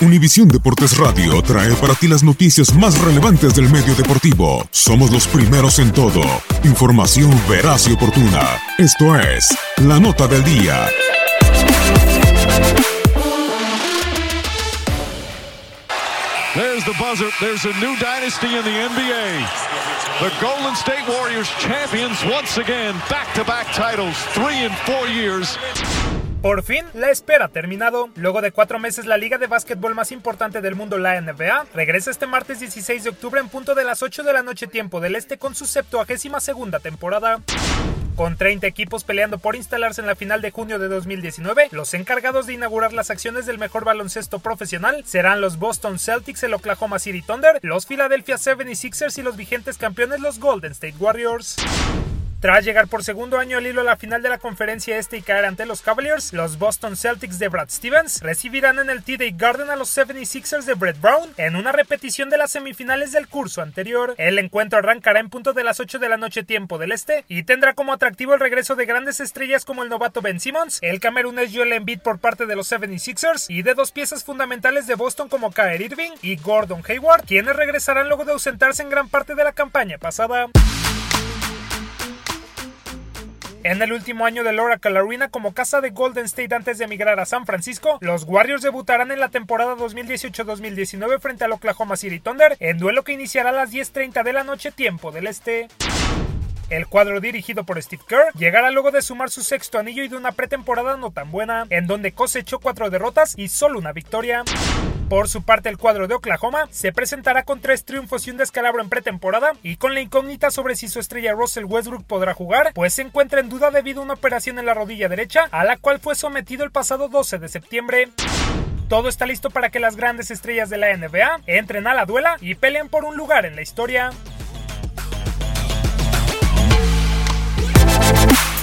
Univisión Deportes Radio trae para ti las noticias más relevantes del medio deportivo. Somos los primeros en todo. Información veraz y oportuna. Esto es La Nota del Día. There's the buzzer. There's a new dynasty in the NBA. The Golden State Warriors champions once again. Back-to-back titles, three in four years. Por fin, la espera ha terminado. Luego de cuatro meses, la liga de básquetbol más importante del mundo, la NBA, regresa este martes 16 de octubre en punto de las 8 de la noche tiempo del este con su 72 segunda temporada. Con 30 equipos peleando por instalarse en la final de junio de 2019, los encargados de inaugurar las acciones del mejor baloncesto profesional serán los Boston Celtics, el Oklahoma City Thunder, los Philadelphia 76ers y los vigentes campeones los Golden State Warriors. Tras llegar por segundo año al hilo a la final de la conferencia este y caer ante los Cavaliers, los Boston Celtics de Brad Stevens recibirán en el TD Garden a los 76ers de Brett Brown en una repetición de las semifinales del curso anterior. El encuentro arrancará en punto de las 8 de la noche tiempo del este y tendrá como atractivo el regreso de grandes estrellas como el novato Ben Simmons, el camerunés Joel Embiid por parte de los 76ers y de dos piezas fundamentales de Boston como Kyrie Irving y Gordon Hayward, quienes regresarán luego de ausentarse en gran parte de la campaña pasada. En el último año del Oracle Arena como casa de Golden State antes de emigrar a San Francisco, los Warriors debutarán en la temporada 2018-2019 frente al Oklahoma City Thunder en duelo que iniciará a las 10.30 de la noche tiempo del este. El cuadro dirigido por Steve Kerr llegará luego de sumar su sexto anillo y de una pretemporada no tan buena, en donde cosechó cuatro derrotas y solo una victoria. Por su parte, el cuadro de Oklahoma se presentará con tres triunfos y un descalabro en pretemporada y con la incógnita sobre si su estrella Russell Westbrook podrá jugar, pues se encuentra en duda debido a una operación en la rodilla derecha a la cual fue sometido el pasado 12 de septiembre. Todo está listo para que las grandes estrellas de la NBA entren a la duela y peleen por un lugar en la historia.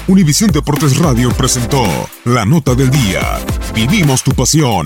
Univisión Deportes Radio presentó La Nota del Día. Vivimos tu pasión.